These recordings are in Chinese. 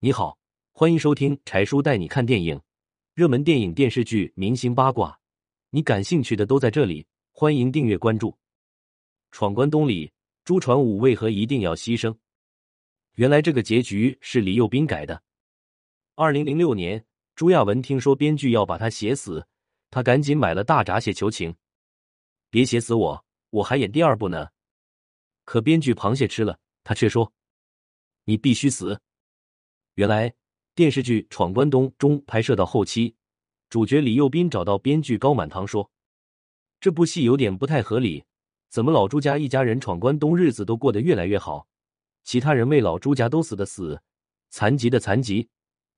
你好，欢迎收听柴叔带你看电影，热门电影、电视剧、明星八卦，你感兴趣的都在这里。欢迎订阅关注。闯关东里，朱传武为何一定要牺牲？原来这个结局是李幼斌改的。二零零六年，朱亚文听说编剧要把他写死，他赶紧买了大闸蟹求情：“别写死我，我还演第二部呢。”可编剧螃蟹吃了，他却说：“你必须死。”原来电视剧《闯关东》中拍摄到后期，主角李幼斌找到编剧高满堂说：“这部戏有点不太合理，怎么老朱家一家人闯关东，日子都过得越来越好，其他人为老朱家都死的死，残疾的残疾，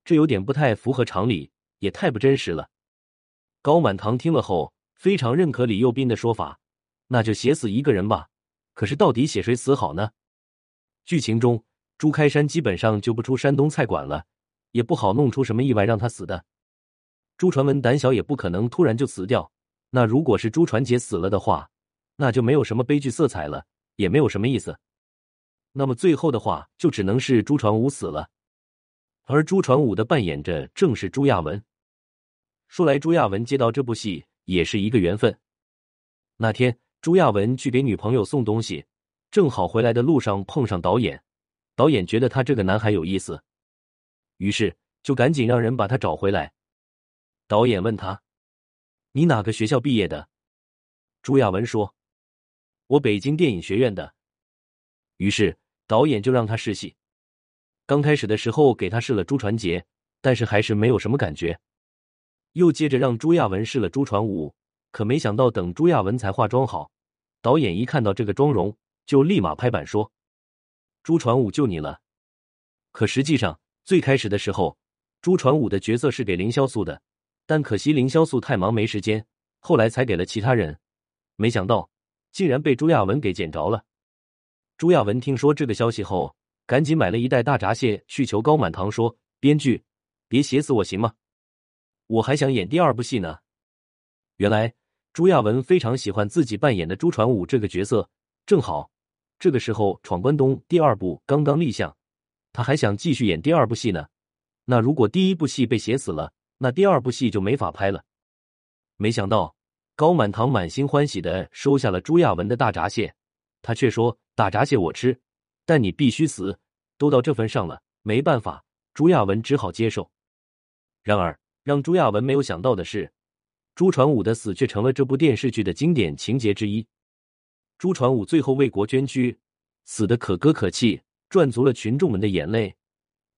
这有点不太符合常理，也太不真实了。”高满堂听了后非常认可李幼斌的说法，那就写死一个人吧。可是到底写谁死好呢？剧情中。朱开山基本上就不出山东菜馆了，也不好弄出什么意外让他死的。朱传文胆小，也不可能突然就死掉。那如果是朱传杰死了的话，那就没有什么悲剧色彩了，也没有什么意思。那么最后的话，就只能是朱传武死了。而朱传武的扮演者正是朱亚文。说来，朱亚文接到这部戏也是一个缘分。那天，朱亚文去给女朋友送东西，正好回来的路上碰上导演。导演觉得他这个男孩有意思，于是就赶紧让人把他找回来。导演问他：“你哪个学校毕业的？”朱亚文说：“我北京电影学院的。”于是导演就让他试戏。刚开始的时候给他试了朱传杰，但是还是没有什么感觉。又接着让朱亚文试了朱传武，可没想到等朱亚文才化妆好，导演一看到这个妆容，就立马拍板说。朱传武救你了，可实际上最开始的时候，朱传武的角色是给凌潇肃的，但可惜凌潇肃太忙没时间，后来才给了其他人。没想到竟然被朱亚文给捡着了。朱亚文听说这个消息后，赶紧买了一袋大闸蟹去求高满堂，说：“编剧，别写死我行吗？我还想演第二部戏呢。”原来朱亚文非常喜欢自己扮演的朱传武这个角色，正好。这个时候，《闯关东》第二部刚刚立项，他还想继续演第二部戏呢。那如果第一部戏被写死了，那第二部戏就没法拍了。没想到高满堂满心欢喜的收下了朱亚文的大闸蟹，他却说：“大闸蟹我吃，但你必须死。”都到这份上了，没办法，朱亚文只好接受。然而，让朱亚文没有想到的是，朱传武的死却成了这部电视剧的经典情节之一。朱传武最后为国捐躯，死的可歌可泣，赚足了群众们的眼泪，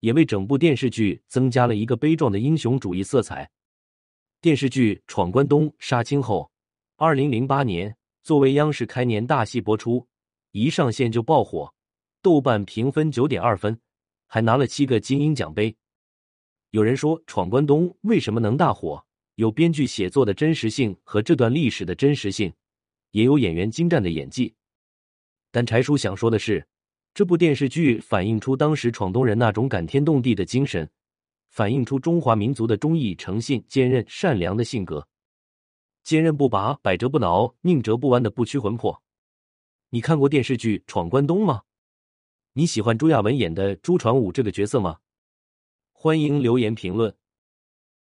也为整部电视剧增加了一个悲壮的英雄主义色彩。电视剧《闯关东》杀青后，二零零八年作为央视开年大戏播出，一上线就爆火，豆瓣评分九点二分，还拿了七个金鹰奖杯。有人说，《闯关东》为什么能大火？有编剧写作的真实性和这段历史的真实性。也有演员精湛的演技，但柴叔想说的是，这部电视剧反映出当时闯东人那种感天动地的精神，反映出中华民族的忠义、诚信、坚韧、善良的性格，坚韧不拔、百折不挠、宁折不弯的不屈魂魄。你看过电视剧《闯关东》吗？你喜欢朱亚文演的朱传武这个角色吗？欢迎留言评论。